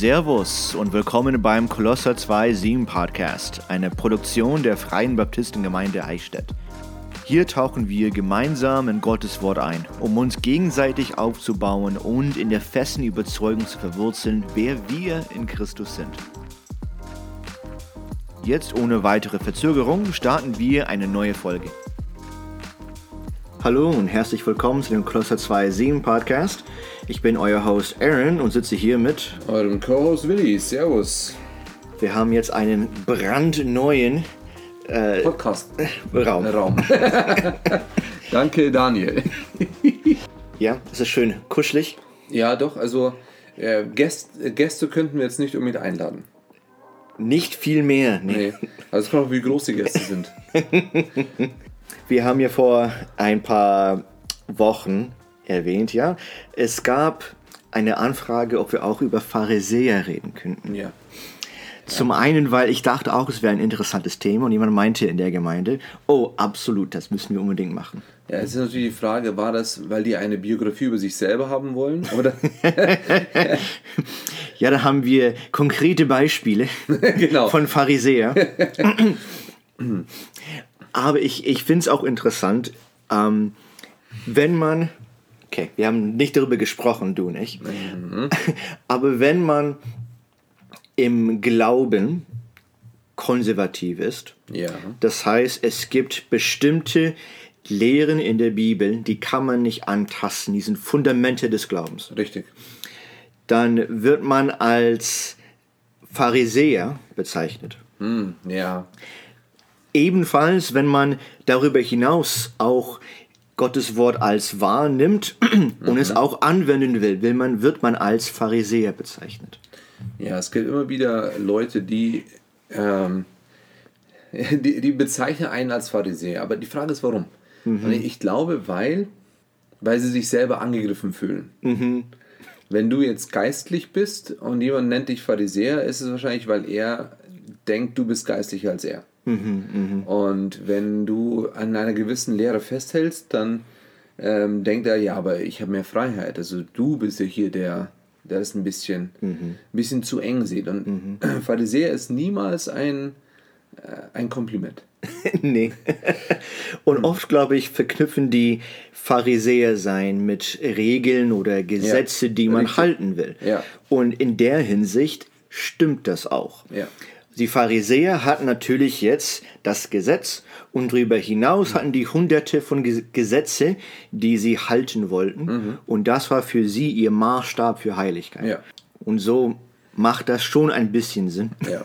Servus und willkommen beim Kolosser 2 7 Podcast, eine Produktion der Freien Baptistengemeinde Eichstätt. Hier tauchen wir gemeinsam in Gottes Wort ein, um uns gegenseitig aufzubauen und in der festen Überzeugung zu verwurzeln, wer wir in Christus sind. Jetzt ohne weitere Verzögerung starten wir eine neue Folge. Hallo und herzlich willkommen zu dem Kolosser 2 7 Podcast. Ich bin euer Host Aaron und sitze hier mit eurem Co-Host Willi. Servus. Wir haben jetzt einen brandneuen äh, Podcast Raum. Raum. Danke, Daniel. ja, es ist schön kuschelig. Ja, doch. Also äh, Gäste, Gäste könnten wir jetzt nicht unbedingt einladen. Nicht viel mehr. Nee. nee. Also es kommt auch, wie groß die Gäste sind. wir haben ja vor ein paar Wochen erwähnt, ja. Es gab eine Anfrage, ob wir auch über Pharisäer reden könnten. Ja. Zum einen, weil ich dachte auch, es wäre ein interessantes Thema und jemand meinte in der Gemeinde, oh, absolut, das müssen wir unbedingt machen. Ja, es ist natürlich die Frage, war das, weil die eine Biografie über sich selber haben wollen? Oder? ja, da haben wir konkrete Beispiele genau. von Pharisäer. Aber ich, ich finde es auch interessant, ähm, wenn man, okay, wir haben nicht darüber gesprochen, du nicht, mhm. aber wenn man im Glauben konservativ ist. Ja. Das heißt, es gibt bestimmte Lehren in der Bibel, die kann man nicht antasten, die sind Fundamente des Glaubens. Richtig. Dann wird man als Pharisäer bezeichnet. Hm, ja. Ebenfalls, wenn man darüber hinaus auch Gottes Wort als wahr nimmt und mhm. es auch anwenden will, will man, wird man als Pharisäer bezeichnet. Ja, es gibt immer wieder Leute, die, ähm, die, die, bezeichnen einen als Pharisäer. Aber die Frage ist, warum? Mhm. Ich glaube, weil, weil sie sich selber angegriffen fühlen. Mhm. Wenn du jetzt geistlich bist und jemand nennt dich Pharisäer, ist es wahrscheinlich, weil er denkt, du bist geistlicher als er. Mhm, mh. Und wenn du an einer gewissen Lehre festhältst, dann ähm, denkt er, ja, aber ich habe mehr Freiheit. Also du bist ja hier der, der es ein bisschen, mhm. bisschen zu eng sieht. Und mhm. Pharisäer ist niemals ein, äh, ein Kompliment. nee. Und mhm. oft, glaube ich, verknüpfen die Pharisäer sein mit Regeln oder Gesetze, ja, die man richtig. halten will. Ja. Und in der Hinsicht stimmt das auch. Ja. Die Pharisäer hatten natürlich jetzt das Gesetz und darüber hinaus hatten die hunderte von Gesetze, die sie halten wollten. Mhm. Und das war für sie ihr Maßstab für Heiligkeit. Ja. Und so macht das schon ein bisschen Sinn. Ja.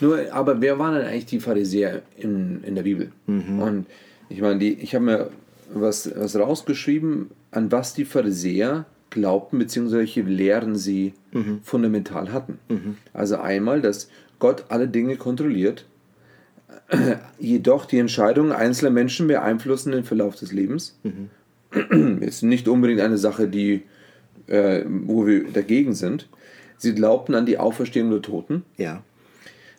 Nur, aber wer waren denn eigentlich die Pharisäer in, in der Bibel? Mhm. Und ich meine, die, ich habe mir was, was rausgeschrieben, an was die Pharisäer glaubten, beziehungsweise welche Lehren sie mhm. fundamental hatten. Mhm. Also einmal, dass Gott alle Dinge kontrolliert, jedoch die Entscheidungen einzelner Menschen beeinflussen den Verlauf des Lebens. Mhm. Jetzt nicht unbedingt eine Sache, die, äh, wo wir dagegen sind. Sie glaubten an die Auferstehung der Toten. Ja.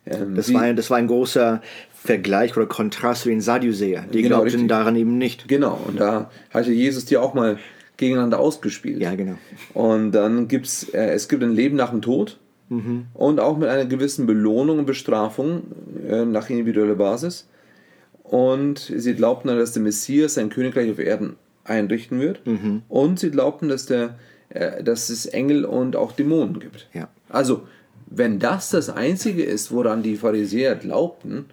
Ähm, das, war, das war ein großer Vergleich oder Kontrast zu den Sadduzäer. Die genau, glaubten richtig. daran eben nicht. Genau, und da hatte Jesus die auch mal gegeneinander ausgespielt. Ja, genau. Und dann gibt es, äh, es gibt ein Leben nach dem Tod Mhm. Und auch mit einer gewissen Belohnung und Bestrafung äh, nach individueller Basis. Und sie glaubten dann, dass der Messias sein Königreich auf Erden einrichten wird. Mhm. Und sie glaubten, dass, der, äh, dass es Engel und auch Dämonen gibt. Ja. Also, wenn das das Einzige ist, woran die Pharisäer glaubten,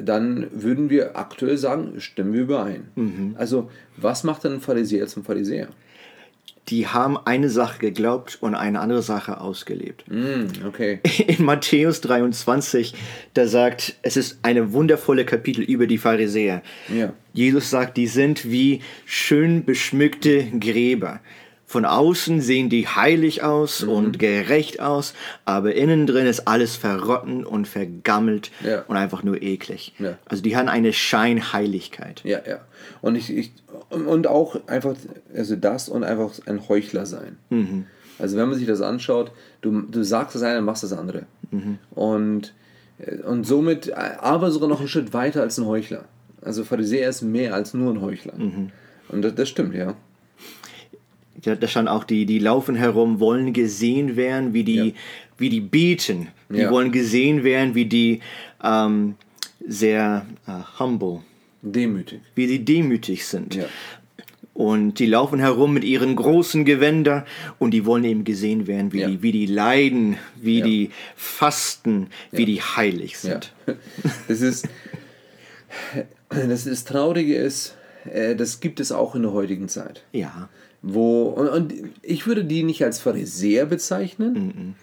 dann würden wir aktuell sagen, stimmen wir überein. Mhm. Also, was macht dann ein Pharisäer zum Pharisäer? Die haben eine Sache geglaubt und eine andere Sache ausgelebt. Mm, okay. In Matthäus 23, da sagt, es ist eine wundervolle Kapitel über die Pharisäer. Ja. Jesus sagt, die sind wie schön beschmückte Gräber. Von außen sehen die heilig aus mhm. und gerecht aus, aber innen drin ist alles verrotten und vergammelt ja. und einfach nur eklig. Ja. Also die haben eine Scheinheiligkeit. Ja, ja. Und ich, ich und auch einfach, also das und einfach ein Heuchler sein. Mhm. Also wenn man sich das anschaut, du, du sagst das eine, und machst das andere. Mhm. Und, und somit, aber sogar noch einen Schritt weiter als ein Heuchler. Also Pharisäer ist mehr als nur ein Heuchler. Mhm. Und das, das stimmt, ja. Ja, da stand auch, die, die laufen herum, wollen gesehen werden, wie die, ja. wie die beten. Die Ja. wollen gesehen werden, wie die ähm, sehr äh, humble, Demütig. wie die demütig sind. Ja. Und die laufen herum mit ihren großen Gewänder und die wollen eben gesehen werden, wie, die, wie die leiden, wie die fasten, wie die heilig sind. Das ist, das ist Traurige ist, äh, das gibt es auch in der heutigen Zeit. Ja. Wo, und, und ich würde die nicht als Pharisäer bezeichnen,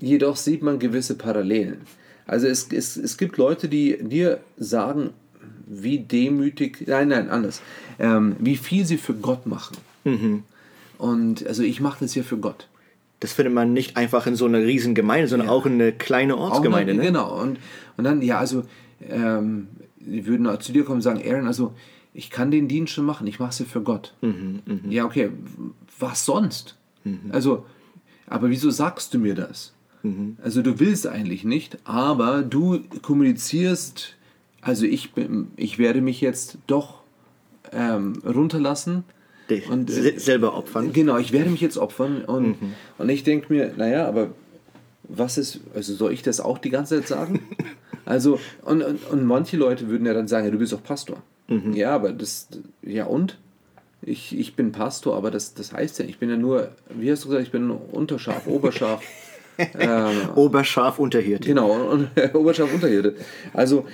jedoch sieht man gewisse Parallelen. Also es, es, es gibt Leute, die dir sagen, wie demütig, nein, nein, anders, ähm, wie viel sie für Gott machen. Und also ich mache das ja für Gott. Das findet man nicht einfach in so einer riesen Gemeinde, sondern auch in einer kleinen Auch Ortsgemeinde. mal, ne? Genau. Und, und dann, ja, also, ähm, die würden zu dir kommen und sagen, Aaron, also, ich kann den Dienst schon machen, ich mache es ja für Gott. Mhm, Ja, okay, was sonst? Also, aber wieso sagst du mir das? Mhm. Also, du willst eigentlich nicht, aber du kommunizierst, also ich, bin, ich werde mich jetzt doch ähm, runterlassen. Dich Und, äh, se- selber opfern. Genau, ich werde mich jetzt opfern und, Mhm. und ich denke mir, naja, aber was ist, also soll ich das auch die ganze Zeit sagen? also, und, und, und manche Leute würden ja dann sagen, ja, du bist doch Pastor. Mhm. Ja, aber das, ja und? Ich, ich bin Pastor, aber das, das heißt ja, ich bin ja nur, wie hast du gesagt, ich bin Unterschaf, Oberschaf. Oberscharf Unterhirte. Genau, und Oberschaf Unterhirte. Also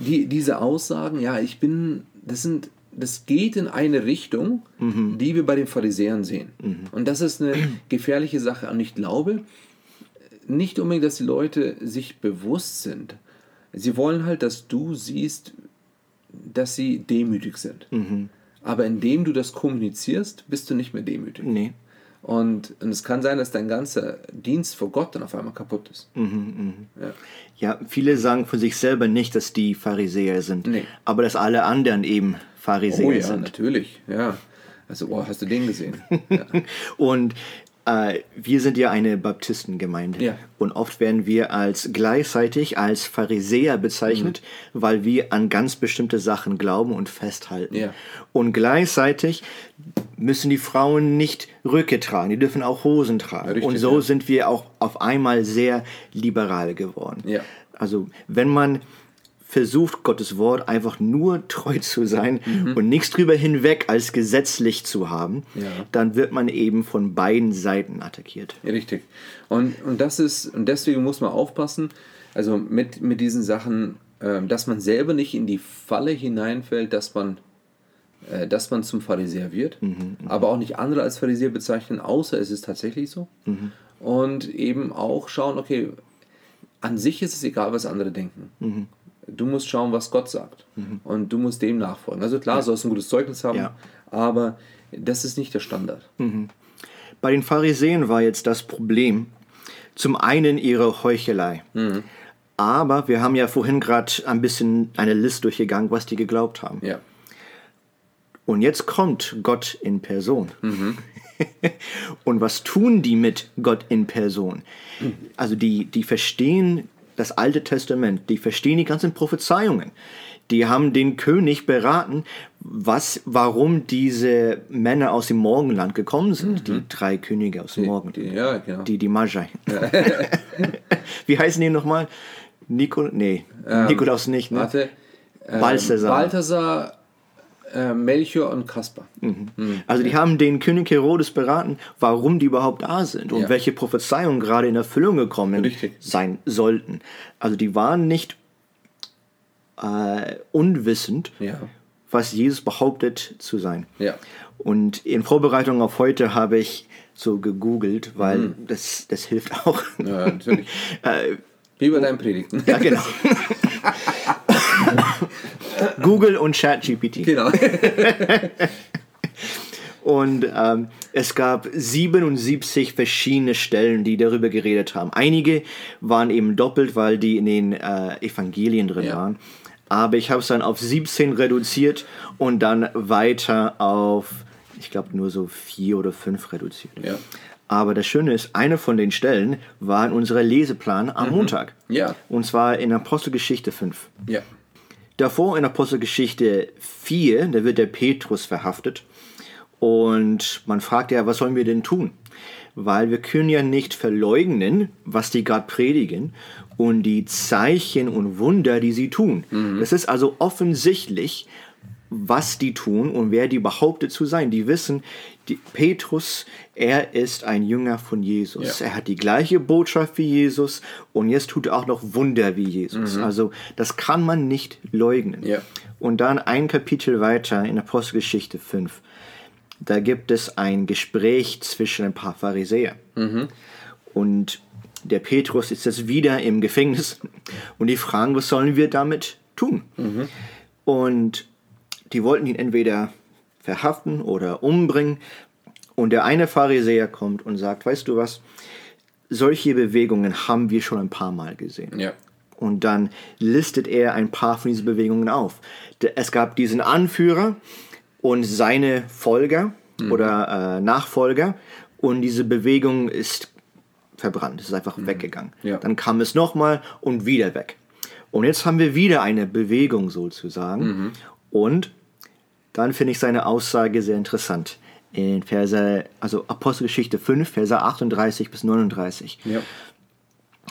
die, diese Aussagen, ja, ich bin, das sind, das geht in eine Richtung, die wir bei den Pharisäern sehen. Und das ist eine gefährliche Sache. Und ich glaube nicht unbedingt, dass die Leute sich bewusst sind. Sie wollen halt, dass du siehst, dass sie demütig sind. Aber indem du das kommunizierst, bist du nicht mehr demütig. Nee. Und, und es kann sein, dass dein ganzer Dienst vor Gott dann auf einmal kaputt ist. Ja. Ja, viele sagen von sich selber nicht, dass die Pharisäer sind, Nee. aber dass alle anderen eben Pharisäer Oh ja, sind. natürlich, ja. Also, oh, hast du den gesehen? Ja. Und äh, wir sind ja eine Baptistengemeinde. Ja. Und oft werden wir als gleichzeitig als Pharisäer bezeichnet, Mhm. weil wir an ganz bestimmte Sachen glauben und festhalten. Ja. Und gleichzeitig müssen die Frauen nicht Röcke tragen, die dürfen auch Hosen tragen. Richtig, und so ja. sind wir auch auf einmal sehr liberal geworden. Also wenn man versucht, Gottes Wort einfach nur treu zu sein und nichts drüber hinweg als gesetzlich zu haben, Mhm. Ja. dann wird man eben von beiden Seiten attackiert. Richtig. Und, und das ist, und deswegen muss man aufpassen, also mit, mit diesen Sachen, ähm, dass man selber nicht in die Falle hineinfällt, dass man, äh, dass man zum Pharisäer wird, aber auch nicht andere als Pharisäer bezeichnen, außer es ist tatsächlich so. Und eben auch schauen, okay, an sich ist es egal, was andere denken. Du musst schauen, was Gott sagt. Und du musst dem nachfolgen. Also klar, sollst du ein gutes Zeugnis haben, Ja. aber das ist nicht der Standard. Bei den Pharisäern war jetzt das Problem zum einen ihre Heuchelei. Aber wir haben ja vorhin gerade ein bisschen eine Liste durchgegangen, was die geglaubt haben. Ja. Und jetzt kommt Gott in Person. Und was tun die mit Gott in Person? Also die, die verstehen das Alte Testament, die verstehen die ganzen Prophezeiungen. Die haben den König beraten, was, warum diese Männer aus dem Morgenland gekommen sind, die drei Könige aus dem Morgenland. Die, ja, genau. Die, die Magi. Wie heißen die nochmal? Nico, nee, Nikolaus nicht, ne? Warte. Ähm, Balthasar. Balthasar, äh, Melchior und Kaspar. Also die haben den König Herodes beraten, warum die überhaupt da sind und Ja. welche Prophezeiungen gerade in Erfüllung gekommen Richtig. sein sollten. Also die waren nicht äh, unwissend, Ja. was Jesus behauptet zu sein. Ja. Und in Vorbereitung auf heute habe ich so gegoogelt, weil das, das hilft auch. ja, natürlich. äh, Wie bei deinen Predigten. ja, genau. Google und ChatGPT. genau. Und ähm, es gab 77 verschiedene Stellen, die darüber geredet haben. Einige waren eben doppelt, weil die in den äh, Evangelien drin Ja. waren. Aber ich habe es dann auf 17 reduziert und dann weiter auf, ich glaube, nur so vier oder fünf reduziert. Ja. Aber das Schöne ist, eine von den Stellen war in unserer Leseplan am Montag. Ja. Und zwar in Apostelgeschichte 5. Ja. Davor in Apostelgeschichte 4, da wird der Petrus verhaftet. Und man fragt ja, was sollen wir denn tun? weil wir können ja nicht verleugnen, was die gerade predigen und die Zeichen und Wunder, die sie tun. Mhm. Das ist also offensichtlich, was die tun und wer die behauptet zu sein. Die wissen, die, Petrus, er ist ein Jünger von Jesus. Ja. Er hat die gleiche Botschaft wie Jesus und jetzt tut er auch noch Wunder wie Jesus. Mhm. Also das kann man nicht leugnen. Ja. Und dann ein Kapitel weiter in Apostelgeschichte 5. Da gibt es ein Gespräch zwischen ein paar Pharisäer. Mhm. Und der Petrus ist jetzt wieder im Gefängnis und die fragen, was sollen wir damit tun? Mhm. Und die wollten ihn entweder verhaften oder umbringen. Und der eine Pharisäer kommt und sagt, weißt du was, solche Bewegungen haben wir schon ein paar Mal gesehen. Ja. Und dann listet er ein paar von diesen Bewegungen auf. Es gab diesen Anführer und seine Folger mhm. oder äh, Nachfolger und diese Bewegung ist verbrannt, ist einfach mhm. weggegangen. Ja. Dann kam es nochmal und wieder weg. Und jetzt haben wir wieder eine Bewegung sozusagen. Mhm. Und dann finde ich seine Aussage sehr interessant. In Verse, also Apostelgeschichte 5, Verse 38 bis 39. Ja.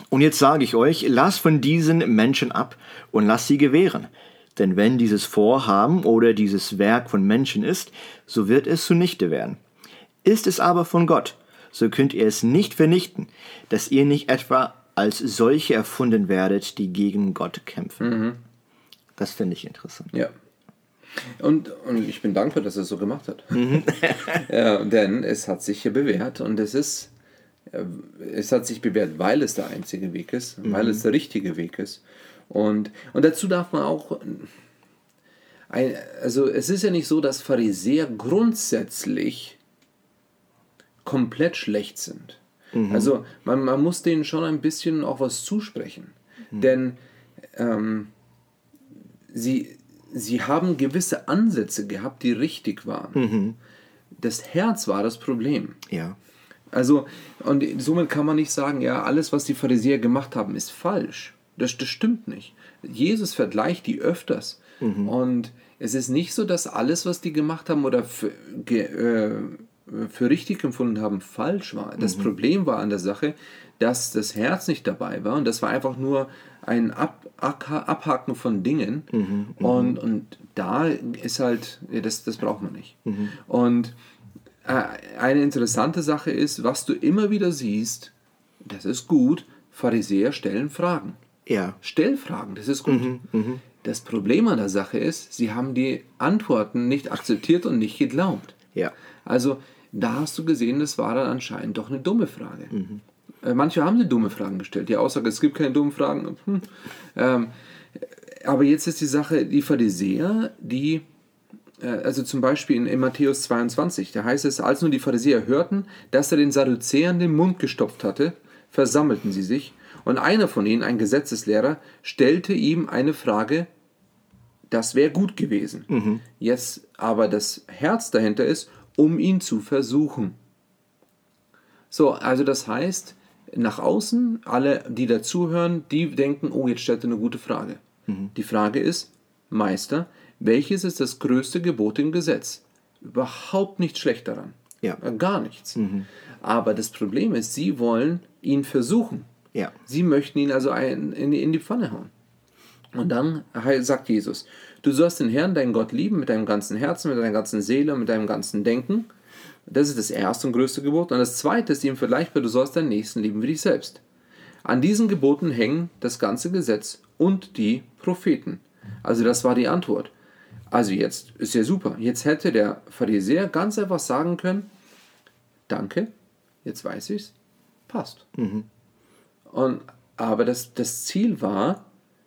Und jetzt sage ich euch, lasst von diesen Menschen ab und lasst sie gewähren. Denn wenn dieses Vorhaben oder dieses Werk von Menschen ist, so wird es zunichte werden. Ist es aber von Gott, so könnt ihr es nicht vernichten, dass ihr nicht etwa als solche erfunden werdet, die gegen Gott kämpfen. Mhm. Das finde ich interessant. Ja. Und, und ich bin dankbar, dass er es so gemacht hat. Mhm. ja, denn es hat sich hier bewährt und es ist, äh, es hat sich bewährt, weil es der einzige Weg ist, mhm. weil es der richtige Weg ist. Und, und dazu darf man auch, ein, also es ist ja nicht so, dass Pharisäer grundsätzlich komplett schlecht sind. Mhm. Also man, man muss denen schon ein bisschen auch was zusprechen. Mhm. Denn ähm, sie, sie haben gewisse Ansätze gehabt, die richtig waren. Mhm. Das Herz war das Problem. Ja. Also, und somit kann man nicht sagen, ja, alles, was die Pharisäer gemacht haben, ist falsch. Das, das stimmt nicht. Jesus vergleicht die öfters. Mhm. Und es ist nicht so, dass alles, was die gemacht haben oder für, äh, für richtig empfunden haben, falsch war. Das mhm. Problem war an der Sache, dass das Herz nicht dabei war und das war einfach nur ein Ab Abhaken von Dingen. Mhm, mhm, und, und da ist halt, das, das braucht man nicht. Mhm. Und äh, eine interessante Sache ist, was du immer wieder siehst, das ist gut, Pharisäer stellen Fragen. Ja. Stell Fragen, das ist gut. Mhm, mh. Das Problem an der Sache ist, sie haben die Antworten nicht akzeptiert und nicht geglaubt. Ja. Also da hast du gesehen, das war dann anscheinend doch eine dumme Frage. Mhm. Äh, manche haben sie dumme Fragen gestellt. Die Aussage, es gibt keine dummen Fragen. Hm. Ähm, aber jetzt ist die Sache, die Pharisäer, die, äh, also zum Beispiel in, in, Matthäus 22, da heißt es, als nun die Pharisäer hörten, dass er den Sadduzäern den Mund gestopft hatte, versammelten sie sich, und einer von ihnen, ein Gesetzeslehrer, stellte ihm eine Frage, das wäre gut gewesen. Mhm. Jetzt aber das Herz dahinter ist, um ihn zu versuchen. So, also das heißt, nach außen, alle, die dazuhören, die denken, oh, jetzt stellt er eine gute Frage. Mhm. Die Frage ist, Meister, welches ist das größte Gebot im Gesetz? Überhaupt nichts schlecht daran. Ja. Gar nichts. Mhm. Aber das Problem ist, sie wollen ihn versuchen. Ja. Sie möchten ihn also in, in die Pfanne hauen. Und dann sagt Jesus, du sollst den Herrn, deinen Gott lieben, mit deinem ganzen Herzen, mit deiner ganzen Seele, mit deinem ganzen Denken. Das ist das erste und größte Gebot. Und das zweite ist ihm vergleichbar, du sollst deinen Nächsten lieben wie dich selbst. An diesen Geboten hängen das ganze Gesetz und die Propheten. Also das war die Antwort. Also jetzt ist ja super. Jetzt hätte der Pharisäer ganz einfach sagen können, danke, jetzt weiß ich's, passt. Mhm. Und, aber das, das Ziel war,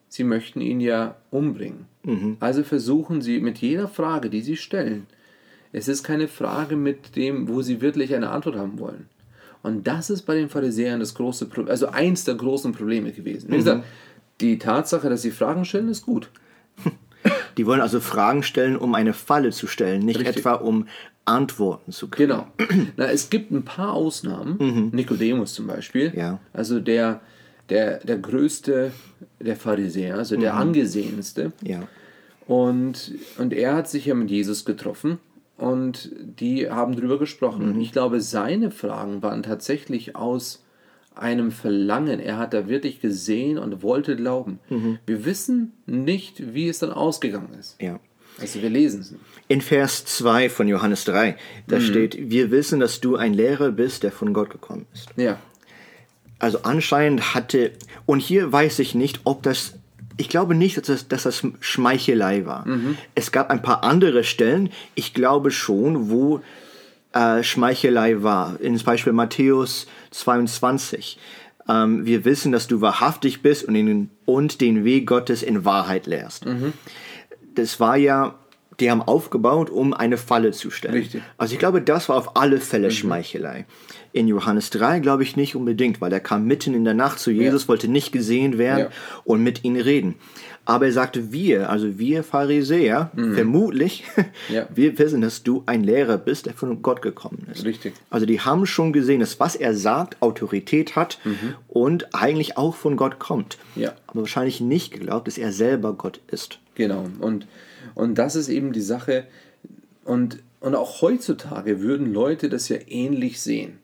sie möchten ihn ja umbringen. Mhm. Also versuchen sie mit jeder Frage, die sie stellen, es ist keine Frage mit dem, wo sie wirklich eine Antwort haben wollen. Und das ist bei den Pharisäern das große Problem, also eins der großen Probleme gewesen. Wie mhm. gesagt, die Tatsache, dass sie Fragen stellen, ist gut. Die wollen also Fragen stellen, um eine Falle zu stellen, nicht Richtig. etwa um Antworten zu kriegen. Genau. Na, es gibt ein paar Ausnahmen. Mhm. Nikodemus zum Beispiel. Ja. Also der, der, der größte der Pharisäer, also der mhm. angesehenste. Ja. Und, und er hat sich ja mit Jesus getroffen und die haben darüber gesprochen. Und ich glaube, seine Fragen waren tatsächlich aus einem Verlangen. Er hat da wirklich gesehen und wollte glauben. Wir wissen nicht, wie es dann ausgegangen ist. Ja. Also wir lesen es. In Vers 2 von Johannes 3, da steht, wir wissen, dass du ein Lehrer bist, der von Gott gekommen ist. Ja. Also anscheinend hatte, und hier weiß ich nicht, ob das, ich glaube nicht, dass das, dass das Schmeichelei war. Es gab ein paar andere Stellen, ich glaube schon, wo äh, Schmeichelei war. In zum Beispiel Matthäus 22. Ähm, wir wissen, dass du wahrhaftig bist und den, und den Weg Gottes in Wahrheit lehrst. Das war ja, die haben aufgebaut, um eine Falle zu stellen. Richtig. Also ich glaube, das war auf alle Fälle Schmeichelei. In Johannes 3 glaube ich nicht unbedingt, weil er kam mitten in der Nacht zu Jesus, wollte nicht gesehen werden Ja. und mit ihnen reden. Aber er sagte, wir, also wir Pharisäer, vermutlich, Ja. wir wissen, dass du ein Lehrer bist, der von Gott gekommen ist. Richtig. Also die haben schon gesehen, dass was er sagt, Autorität hat und eigentlich auch von Gott kommt. Ja. Aber wahrscheinlich nicht geglaubt, dass er selber Gott ist. Genau. Und, und das ist eben die Sache. Und, und auch heutzutage würden Leute das ja ähnlich sehen.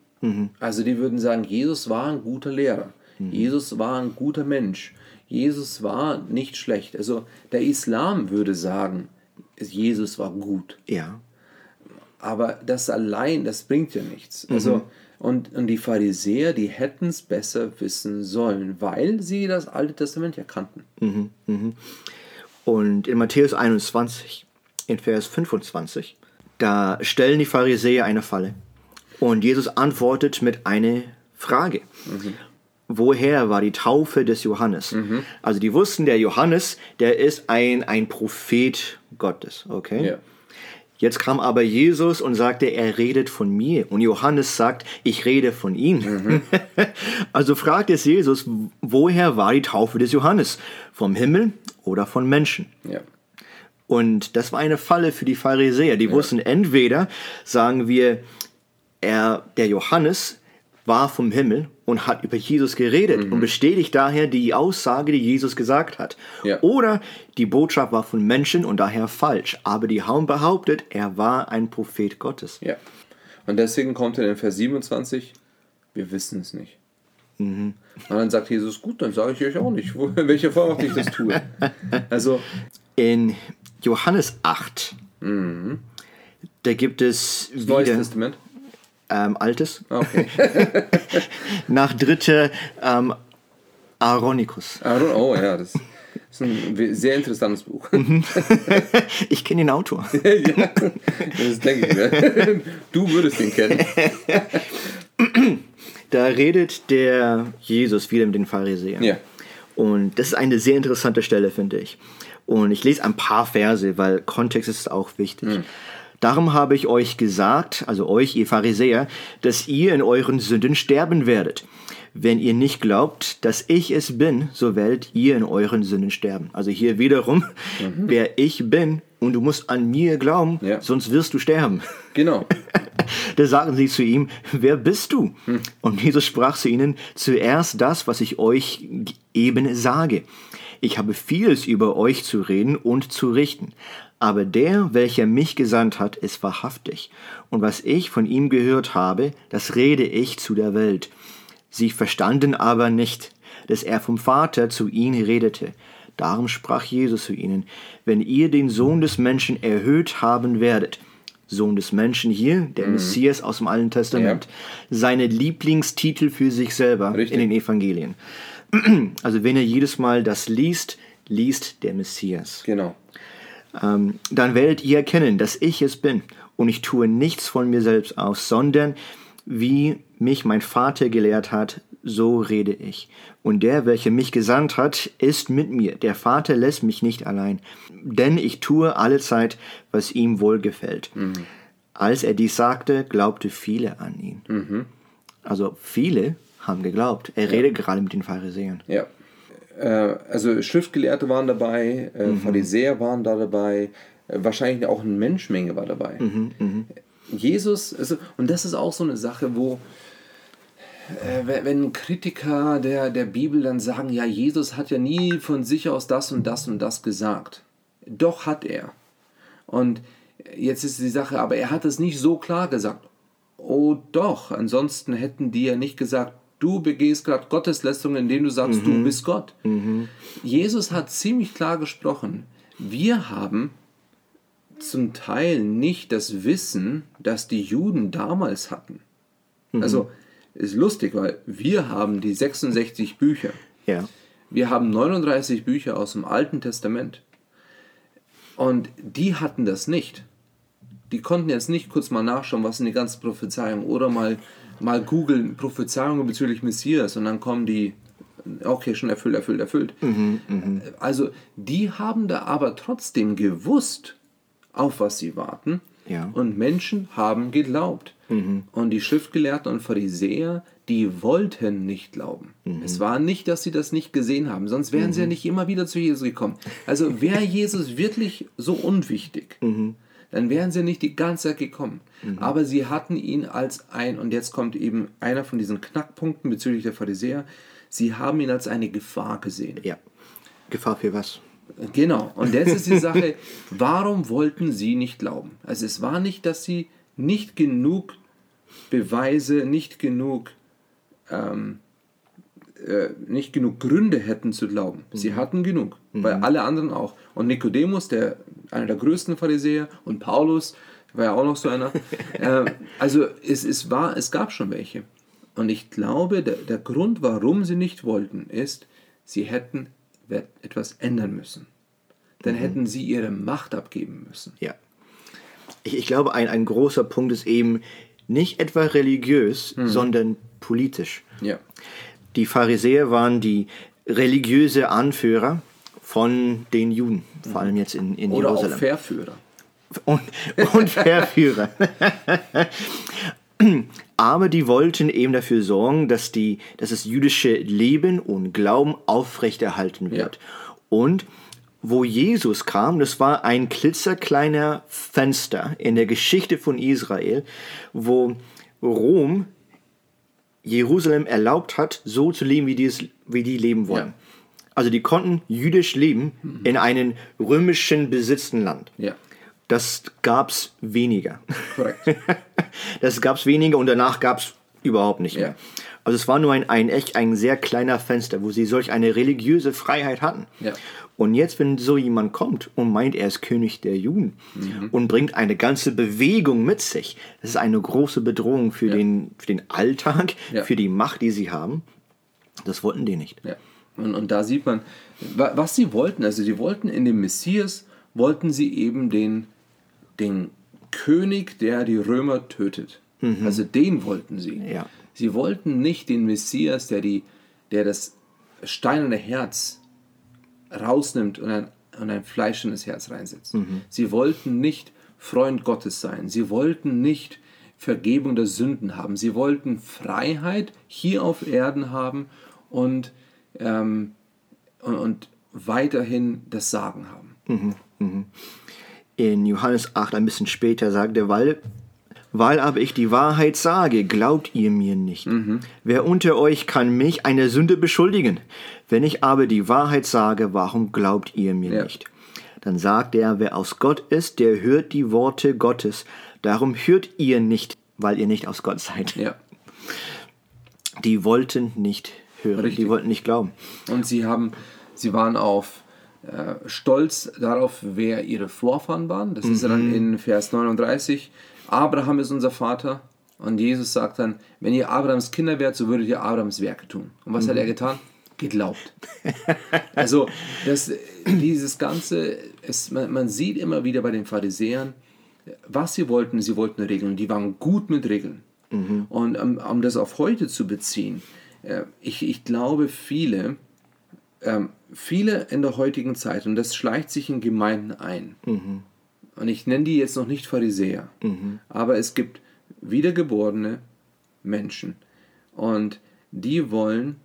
Also die würden sagen, Jesus war ein guter Lehrer. Jesus war ein guter Mensch. Jesus war nicht schlecht. Also der Islam würde sagen, Jesus war gut. Ja. Aber das allein, das bringt ja nichts. Also, und, und die Pharisäer, die hätten es besser wissen sollen, weil sie das Alte Testament ja kannten. Und in Matthäus 21, in Vers 25, da stellen die Pharisäer eine Falle. Und Jesus antwortet mit einer Frage. Woher war die Taufe des Johannes? Also die wussten, der Johannes, der ist ein, ein Prophet Gottes, okay? Ja. Jetzt kam aber Jesus und sagte, er redet von mir. Und Johannes sagt, ich rede von ihm. also fragt es Jesus, woher war die Taufe des Johannes? Vom Himmel oder von Menschen? Ja. Und das war eine Falle für die Pharisäer. Die wussten entweder, sagen wir, er, der Johannes war vom Himmel und hat über Jesus geredet und bestätigt daher die Aussage, die Jesus gesagt hat. Ja. Oder die Botschaft war von Menschen und daher falsch. Aber die haben behauptet, er war ein Prophet Gottes. Ja. Und deswegen kommt er in Vers 27, wir wissen es nicht. Und dann sagt Jesus, gut, dann sage ich euch auch nicht, wo, in welcher Form auch ich das tue. Also, In Johannes 8, da gibt es das Neues wieder Testament. ähm, Altes. Okay. Nach dritte ähm, Aaronikus. Aaron, oh ja, das ist ein sehr interessantes Buch. Ich kenne den Autor. ja, das denke ich mir. Du würdest ihn kennen. Da redet der Jesus wieder mit den Pharisäern. Ja. Und das ist eine sehr interessante Stelle, finde ich. Und ich lese ein paar Verse, weil Kontext ist auch wichtig. Darum habe ich euch gesagt, also euch, ihr Pharisäer, dass ihr in euren Sünden sterben werdet. Wenn ihr nicht glaubt, dass ich es bin, so werdet ihr in euren Sünden sterben. Also hier wiederum, wer ich bin und du musst an mir glauben, Ja. sonst wirst du sterben. Genau. Da sagten sie zu ihm, wer bist du? Und Jesus sprach zu ihnen, zuerst das, was ich euch eben sage. Ich habe vieles über euch zu reden und zu richten. Aber der, welcher mich gesandt hat, ist wahrhaftig. Und was ich von ihm gehört habe, das rede ich zu der Welt. Sie verstanden aber nicht, dass er vom Vater zu ihnen redete. Darum sprach Jesus zu ihnen, wenn ihr den Sohn des Menschen erhöht haben werdet, Sohn des Menschen hier, der Messias aus dem Alten Testament, seine Lieblingstitel für sich selber Richtig. in den Evangelien. Also wenn er jedes Mal das liest, liest der Messias. Genau. Ähm, dann werdet ihr erkennen, dass ich es bin und ich tue nichts von mir selbst aus, sondern wie mich mein Vater gelehrt hat, so rede ich. Und der, welcher mich gesandt hat, ist mit mir. Der Vater lässt mich nicht allein, denn ich tue alle Zeit, was ihm wohlgefällt. Als er dies sagte, glaubte viele an ihn. Also viele haben geglaubt. Er redet gerade mit den Pharisäern. Ja. Äh, also Schriftgelehrte waren dabei, äh, Pharisäer waren da dabei, äh, wahrscheinlich auch eine Menschmenge war dabei. Jesus, also, und das ist auch so eine Sache, wo äh, wenn- Kritiker der, der Bibel dann sagen, ja, Jesus hat ja nie von sich aus das und das und das gesagt. Doch hat er. Und Jetzt ist die Sache, aber er hat es nicht so klar gesagt. Oh doch, ansonsten hätten die ja nicht gesagt, du begehst gerade Gotteslästerung, indem du sagst, mhm. du bist Gott. Mhm. Jesus hat ziemlich klar gesprochen. Wir haben zum Teil nicht das Wissen, das die Juden damals hatten. Mhm. Also ist lustig, weil wir haben die 66 Bücher. Ja. Wir haben 39 Bücher aus dem Alten Testament. Und die hatten das nicht. Die konnten jetzt nicht kurz mal nachschauen, was sind die ganzen Prophezeiungen oder mal, mal googeln Prophezeiungen bezüglich Messias und dann kommen die, okay, schon erfüllt, erfüllt, erfüllt. Mhm, mh. Also die haben da aber trotzdem gewusst, auf was sie warten. Ja. Und Menschen haben geglaubt. Mhm. Und die Schriftgelehrten und Pharisäer, die wollten nicht glauben. Mhm. Es war nicht, dass sie das nicht gesehen haben, sonst wären mhm. sie ja mhm. nicht immer wieder zu Jesus gekommen. Also wäre Jesus wirklich so unwichtig, mhm. dann wären sie nicht die ganze Zeit gekommen. Mhm. Aber sie hatten ihn als ein, und jetzt kommt eben einer von diesen Knackpunkten bezüglich der Pharisäer, sie haben ihn als eine Gefahr gesehen. Ja. Gefahr für was? Genau. Und jetzt ist die Sache, warum wollten sie nicht glauben? Also es war nicht, dass sie nicht genug Beweise, nicht genug, ähm, äh, nicht genug Gründe hätten zu glauben. Mhm. Sie hatten genug, mhm. weil alle anderen auch. Und Nikodemus, der einer der größten Pharisäer, und Paulus war ja auch noch so einer. äh, also es, es, war, es gab schon welche. Und ich glaube, der, der Grund, warum sie nicht wollten, ist, sie hätten etwas ändern müssen. Dann mhm. hätten sie ihre Macht abgeben müssen. Ja. Ich, ich glaube, ein, ein großer Punkt ist eben, nicht etwa religiös, mhm. sondern politisch. Ja. Die Pharisäer waren die religiöse Anführer von den Juden, vor allem jetzt in, in Oder Jerusalem. Oder Verführer. Und, und Verführer. Aber die wollten eben dafür sorgen, dass, die, dass das jüdische Leben und Glauben aufrechterhalten wird. Ja. Und wo Jesus kam, das war ein klitzekleiner Fenster in der Geschichte von Israel, wo Rom Jerusalem erlaubt hat, so zu leben, wie die, es, wie die leben wollen. Ja. Also die konnten jüdisch leben mhm. in einem römischen besitzten Land. Ja. Das gab es weniger. Korrekt. das gab es weniger und danach gab es überhaupt nicht mehr. Ja. Also es war nur ein, ein echt ein sehr kleiner Fenster, wo sie solch eine religiöse Freiheit hatten. Ja. Und jetzt, wenn so jemand kommt und meint, er ist König der Juden mhm. und bringt eine ganze Bewegung mit sich, das ist eine große Bedrohung für, ja. den, für den Alltag, für die Macht, die sie haben. Das wollten die nicht. Und, und da sieht man, was sie wollten. Also sie wollten in dem Messias, wollten sie eben den, den König, der die Römer tötet. Mhm. Also den wollten sie. Ja. Sie wollten nicht den Messias, der, die, der das steinerne Herz rausnimmt und ein, und ein Fleisch in das Herz reinsetzt. Mhm. Sie wollten nicht Freund Gottes sein. Sie wollten nicht Vergebung der Sünden haben. Sie wollten Freiheit hier auf Erden haben und, ähm, und, und, weiterhin das Sagen haben. Mhm. Mhm. In Johannes 8 ein bisschen später sagt er, weil weil aber ich die Wahrheit sage, glaubt ihr mir nicht. Mhm. Wer unter euch kann mich eine Sünde beschuldigen? Wenn ich aber die Wahrheit sage, warum glaubt ihr mir ja. nicht? Dann sagt er, wer aus Gott ist, der hört die Worte Gottes. Darum hört ihr nicht, weil ihr nicht aus Gott seid. Ja. Die wollten nicht hören, Richtig. die wollten nicht glauben. Und sie haben, sie waren auf stolz darauf, wer ihre Vorfahren waren. Das mhm. ist dann in Vers 39 Abraham ist unser Vater. Und Jesus sagt dann, wenn ihr Abrahams Kinder wärt, so würdet ihr Abrahams Werke tun. Und was mhm. hat er getan? Geglaubt. also das, dieses Ganze, es, man, man, sieht immer wieder bei den Pharisäern, was sie wollten, sie wollten Regeln. Die waren gut mit Regeln. Mhm. Und um, um, das auf heute zu beziehen, äh, ich, ich glaube, viele, ähm, viele in der heutigen Zeit, und das schleicht sich in Gemeinden ein, mhm und ich nenne die jetzt noch nicht Pharisäer, mhm. aber es gibt wiedergeborene Menschen und die wollen,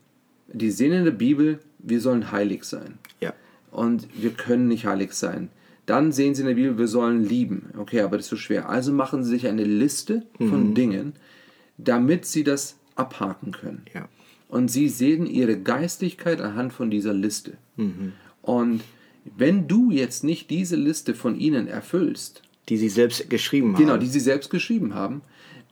die sehen in der Bibel, wir sollen heilig sein. Ja. Und wir können nicht heilig sein. Dann sehen sie in der Bibel, wir sollen lieben. Okay, aber das ist so schwer. Also machen sie sich eine Liste von mhm. Dingen, damit sie das abhaken können. Ja. Und sie sehen ihre Geistigkeit anhand von dieser Liste. Mhm. Und wenn du jetzt nicht diese Liste von ihnen erfüllst, Die sie selbst geschrieben Genau, haben. die sie selbst geschrieben haben,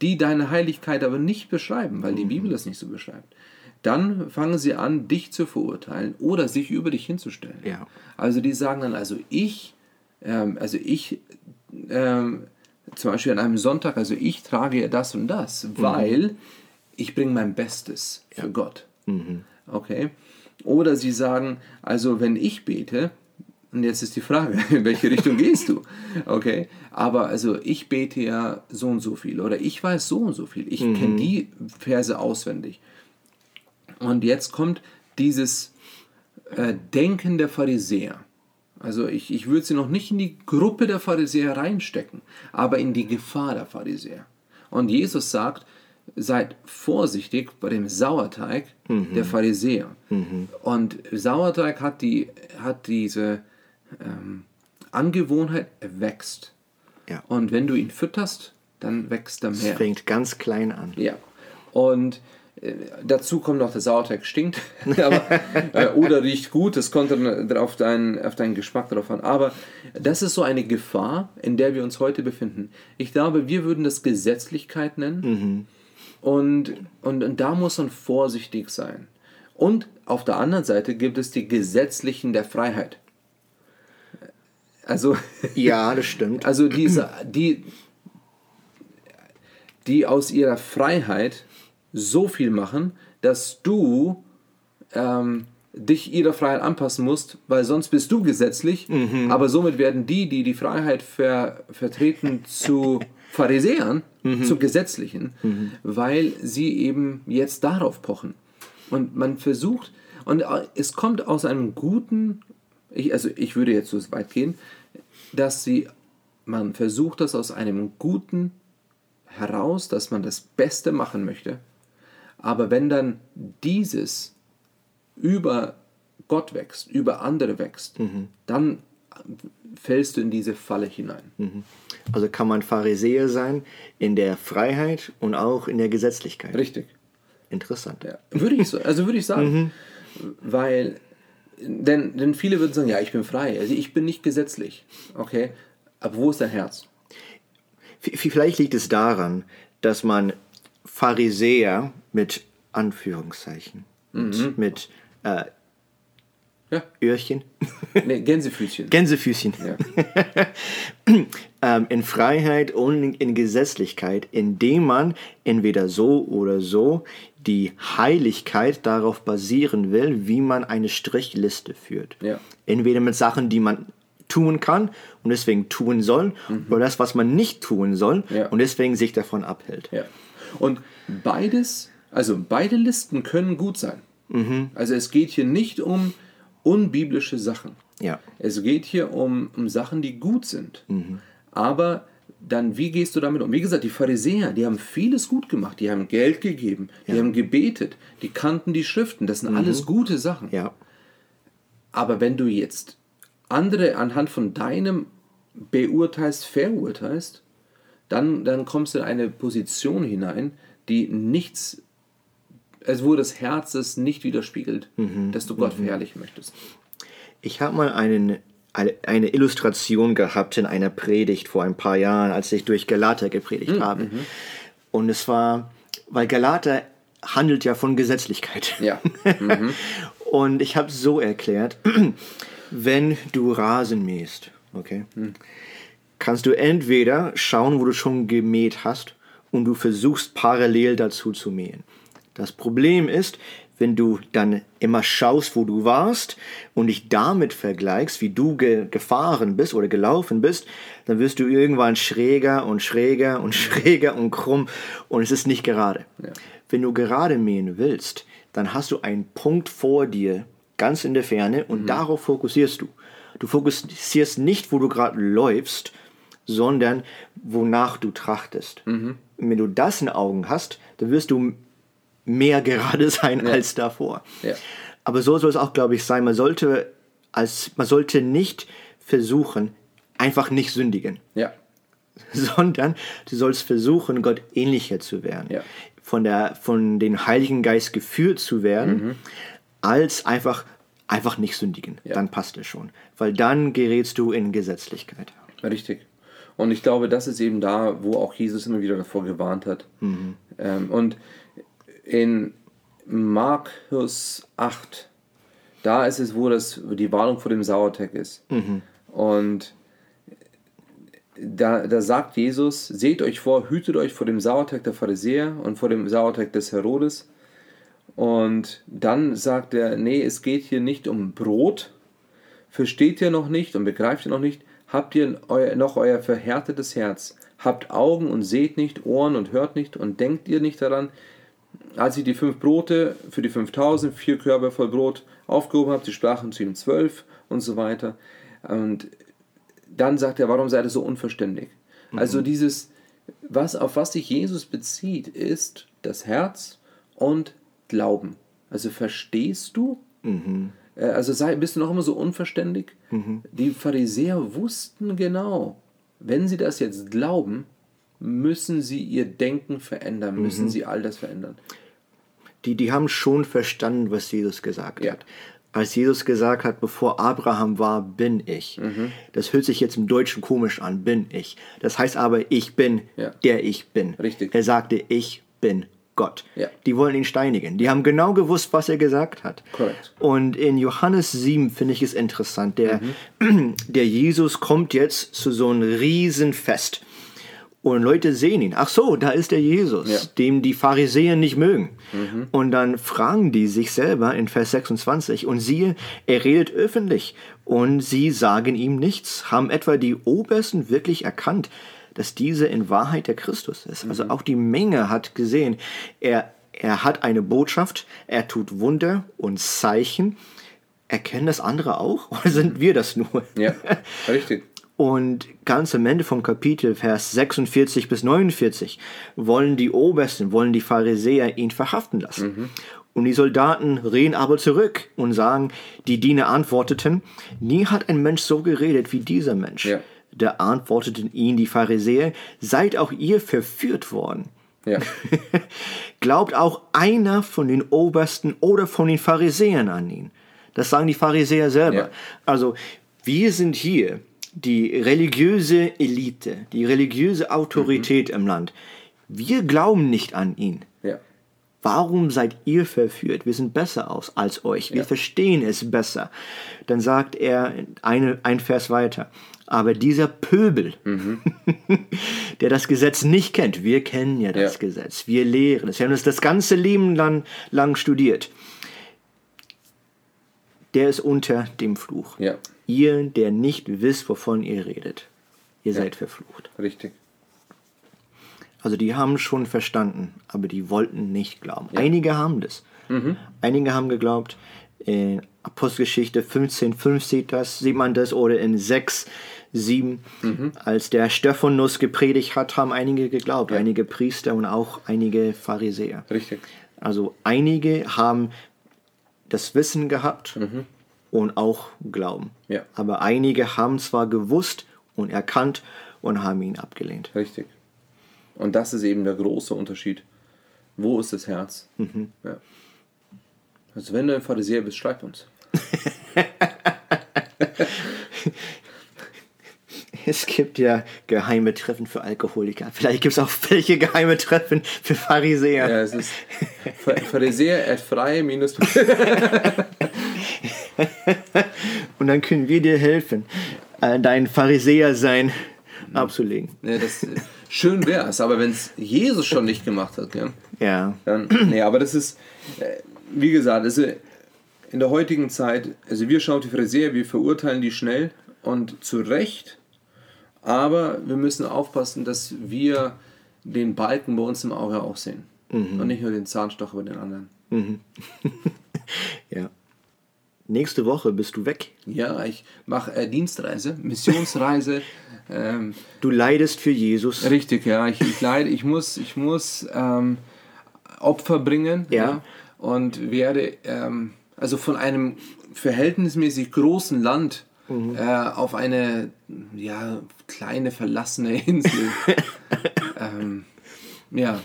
die deine Heiligkeit aber nicht beschreiben, weil Mhm. die Bibel das nicht so beschreibt. Dann fangen sie an, dich zu verurteilen oder sich über dich hinzustellen. Ja. Also die sagen dann, also ich, ähm, also ich, ähm, zum Beispiel an einem Sonntag, also ich trage ja das und das, weil ich bringe mein Bestes für Gott. Okay? Oder sie sagen, also wenn ich bete, und jetzt ist die Frage, in welche Richtung gehst du? Okay? Aber also ich bete ja so und so viel oder ich weiß so und so viel. Ich kenne die Verse auswendig. Und jetzt kommt dieses äh, Denken der Pharisäer. Also ich, ich würde sie noch nicht in die Gruppe der Pharisäer reinstecken, aber in die Gefahr der Pharisäer. Und Jesus sagt, seid vorsichtig bei dem Sauerteig der Pharisäer. Und Sauerteig hat, die, hat diese ähm, Angewohnheit, er wächst. Ja. Und wenn du ihn fütterst, dann wächst er Es mehr. fängt ganz klein an. Ja. Und äh, dazu kommt noch, der Sauerteig stinkt aber, äh, oder riecht gut. Das kommt dann auf deinen, auf deinen Geschmack drauf an. Aber das ist so eine Gefahr, in der wir uns heute befinden. Ich glaube, wir würden das Gesetzlichkeit nennen. Und, und, und da muss man vorsichtig sein. Und auf der anderen Seite gibt es die Gesetzlichen der Freiheit. Also, Ja, das stimmt. also diese, die, die aus ihrer Freiheit so viel machen, dass du ähm, dich ihrer Freiheit anpassen musst, weil sonst bist du gesetzlich, aber somit werden die, die die Freiheit ver, vertreten, zu Pharisäern, zu Gesetzlichen, weil sie eben jetzt darauf pochen. Und man versucht, und es kommt aus einem guten, ich, also ich würde jetzt so weit gehen, dass sie, man versucht das aus einem guten heraus, dass man das Beste machen möchte. Aber wenn dann dieses über Gott wächst, über andere wächst, dann fällst du in diese Falle hinein. Also kann man Pharisäer sein in der Freiheit und auch in der Gesetzlichkeit. Richtig. Interessant. Ja, würde ich so, also würde ich sagen, weil denn, denn viele würden sagen, ja, ich bin frei, also ich bin nicht gesetzlich, okay, aber wo ist dein Herz? Vielleicht liegt es daran, dass man Pharisäer mit Anführungszeichen, mit, mit äh, Ja, Öhrchen, nee, Gänsefüßchen. Gänsefüßchen, ja. ähm, in Freiheit und in, Gesetzlichkeit, indem man entweder so oder so die Heiligkeit darauf basieren will, wie man eine Strichliste führt. Ja. Entweder mit Sachen, die man tun kann und deswegen tun soll, oder das, was man nicht tun soll Mhm. Ja. und deswegen sich davon abhält. Ja. Und beides, also beide Listen können gut sein. Also es geht hier nicht um unbiblische Sachen. Ja. Es geht hier um, um Sachen, die gut sind. Aber dann, wie gehst du damit um? Wie gesagt, die Pharisäer, die haben vieles gut gemacht. Die haben Geld gegeben, die haben gebetet, die kannten die Schriften. Das sind alles gute Sachen. Ja. Aber wenn du jetzt andere anhand von deinem beurteilst, verurteilst, dann, dann kommst du in eine Position hinein, die nichts, also wo das Herz es nicht widerspiegelt, dass du Gott verherrlichen möchtest. Ich habe mal einen, eine, Illustration gehabt in einer Predigt vor ein paar Jahren, als ich durch Galater gepredigt habe. Und es war, weil Galater handelt ja von Gesetzlichkeit. Ja. Und ich habe so erklärt, wenn du Rasen mähst, okay, kannst du entweder schauen, wo du schon gemäht hast und du versuchst parallel dazu zu mähen. Das Problem ist, wenn du dann immer schaust, wo du warst und dich damit vergleichst, wie du ge gefahren bist oder gelaufen bist, dann wirst du irgendwann schräger und schräger und schräger und krumm und es ist nicht gerade. Wenn du gerade mähen willst, dann hast du einen Punkt vor dir, ganz in der Ferne, und darauf fokussierst du. Du fokussierst nicht, wo du gerade läufst, sondern wonach du trachtest. Und wenn du das in Augen hast, dann wirst du mehr gerade sein als davor. Ja. Aber so soll es auch, glaube ich, sein. Man sollte, als, man sollte nicht versuchen, einfach nicht sündigen, Ja. sondern du sollst versuchen, Gott ähnlicher zu werden. Ja. Von, der, von dem Heiligen Geist geführt zu werden, als einfach, einfach nicht sündigen. Dann passt es schon. Weil dann gerätst du in Gesetzlichkeit. Richtig. Und ich glaube, das ist eben da, wo auch Jesus immer wieder davor gewarnt hat. Mhm. Ähm, und in Markus 8, da ist es, wo das, die Warnung vor dem Sauerteig ist. Mhm. Und da, da sagt Jesus, seht euch vor, hütet euch vor dem Sauerteig der Pharisäer und vor dem Sauerteig des Herodes. Und dann sagt er, nee, es geht hier nicht um Brot. Versteht ihr noch nicht und begreift ihr noch nicht? Habt ihr noch euer verhärtetes Herz? Habt Augen und seht nicht, Ohren und hört nicht und denkt ihr nicht daran, als ich die fünf Brote für die 5000, vier Körbe voll Brot aufgehoben habe, sie sprachen zu ihm zwölf und so weiter. Und dann sagt er, warum seid ihr so unverständig? Also dieses, was, auf was sich Jesus bezieht, ist das Herz und Glauben. Also verstehst du? Äh, Also sei, bist du noch immer so unverständig? Die Pharisäer wussten genau, wenn sie das jetzt glauben, müssen sie ihr Denken verändern, müssen sie all das verändern. Die, die haben schon verstanden, was Jesus gesagt Ja. hat. Als Jesus gesagt hat, bevor Abraham war, bin ich. Mhm. Das hört sich jetzt im Deutschen komisch an, bin ich. Das heißt aber, ich bin, Ja. der ich bin. Richtig. Er sagte, ich bin Gott. Ja. Die wollen ihn steinigen. Die haben genau gewusst, was er gesagt hat. Korrekt. Und in Johannes 7 finde ich es interessant. Der, Mhm. der Jesus kommt jetzt zu so einem Riesenfest. Und Leute sehen ihn. Ach so, da ist der Jesus, Ja. dem die Pharisäer nicht mögen. Und dann fragen die sich selber in Vers 26 und siehe, er redet öffentlich und sie sagen ihm nichts. Haben etwa die Obersten wirklich erkannt, dass dieser in Wahrheit der Christus ist? Also auch die Menge hat gesehen, er, er hat eine Botschaft, er tut Wunder und Zeichen. Erkennen das andere auch? Oder sind wir das nur? Ja, richtig. Und ganz am Ende vom Kapitel, Vers 46 bis 49, wollen die Obersten, wollen die Pharisäer ihn verhaften lassen. Und die Soldaten reden aber zurück und sagen, die Diener antworteten, nie hat ein Mensch so geredet wie dieser Mensch. Ja. Da antworteten ihnen die Pharisäer, seid auch ihr verführt worden. Ja, Glaubt auch einer von den Obersten oder von den Pharisäern an ihn. Das sagen die Pharisäer selber. Ja. Also wir sind hier die religiöse Elite, die religiöse Autorität im Land. Wir glauben nicht an ihn. ja, Warum seid ihr verführt? Wir sind besser aus als euch. Wir Ja. verstehen es besser. Dann sagt er eine, ein Vers weiter. Aber dieser Pöbel, der das Gesetz nicht kennt, wir kennen ja das Ja. Gesetz, wir lehren es, wir haben es das ganze Leben lang, lang studiert, der ist unter dem Fluch. ja, Ihr, der nicht wisst, wovon ihr redet, ihr seid verflucht. richtig. Also die haben schon verstanden, aber die wollten nicht glauben. Einige haben das. Einige haben geglaubt. In Apostelgeschichte 15,5 sieht, das, sieht man das oder in 6, 7, als der Stephanus gepredigt hat, haben einige geglaubt. Einige Priester und auch einige Pharisäer. Richtig. Also einige haben das Wissen gehabt und auch Glauben. Ja. Aber einige haben zwar gewusst und erkannt und haben ihn abgelehnt. Richtig. Und das ist eben der große Unterschied. Wo ist das Herz? Ja. Also wenn du ein Pharisäer bist, schreib uns. Es gibt ja geheime Treffen für Alkoholiker. Vielleicht gibt es auch welche geheime Treffen für Pharisäer. Ja, es ist Ph- Pharisäer at frei minus. Und dann können wir dir helfen, äh, dein Pharisäer sein abzulegen. Ja, das, äh, schön wäre es, aber wenn es Jesus schon nicht gemacht hat, ja, Ja. dann. Nee, aber das ist, äh, wie gesagt, also in der heutigen Zeit, also wir schauen die Pharisäer, wir verurteilen die schnell und zu Recht, aber wir müssen aufpassen, dass wir den Balken bei uns im Auge auch sehen. Und nicht nur den Zahnstocher bei den anderen. ja. Nächste Woche bist du weg. Ja, ich mache äh, Dienstreise, Missionsreise. ähm, Du leidest für Jesus. richtig, ja. Ich, ich leide, ich muss, ich muss ähm, Opfer bringen. Ja. und werde ähm, also von einem verhältnismäßig großen Land äh, auf eine ja, kleine verlassene Insel. ähm, ja.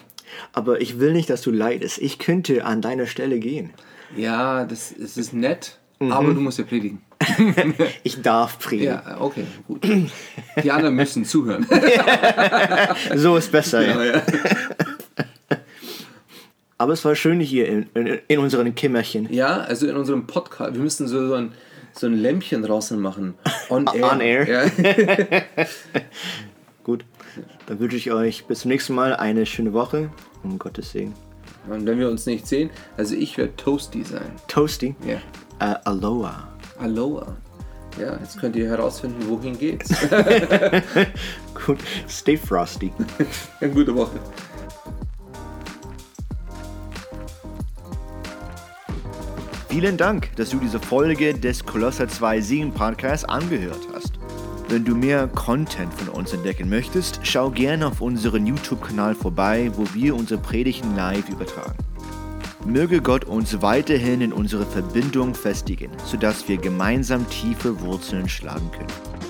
Aber ich will nicht, dass du leidest. Ich könnte an deiner Stelle gehen. Ja, das, das ist nett, aber du musst ja predigen. Ich darf predigen. Ja, okay, gut. Die anderen müssen zuhören. so ist besser, ja. ja. Aber es war schön hier in, in, in unseren Kimmerchen. Ja, also in unserem Podcast. Wir müssen so, so, ein, so ein Lämpchen draußen machen. On air. On air. Ja. Gut, dann wünsche ich euch bis zum nächsten Mal eine schöne Woche. Um Gottes Segen. Und wenn wir uns nicht sehen, also ich werde Toasty sein. Toasty. Ja. Äh, Aloha. Aloha. Ja, jetzt könnt ihr herausfinden, wohin geht's. Gut, stay frosty. Eine gute Woche. Vielen Dank, dass du diese Folge des Kolosser 2 Singen Podcasts angehört hast. Wenn du mehr Content von uns entdecken möchtest, schau gerne auf unseren YouTube-Kanal vorbei, wo wir unsere Predigten live übertragen. Möge Gott uns weiterhin in unsere Verbindung festigen, sodass wir gemeinsam tiefe Wurzeln schlagen können.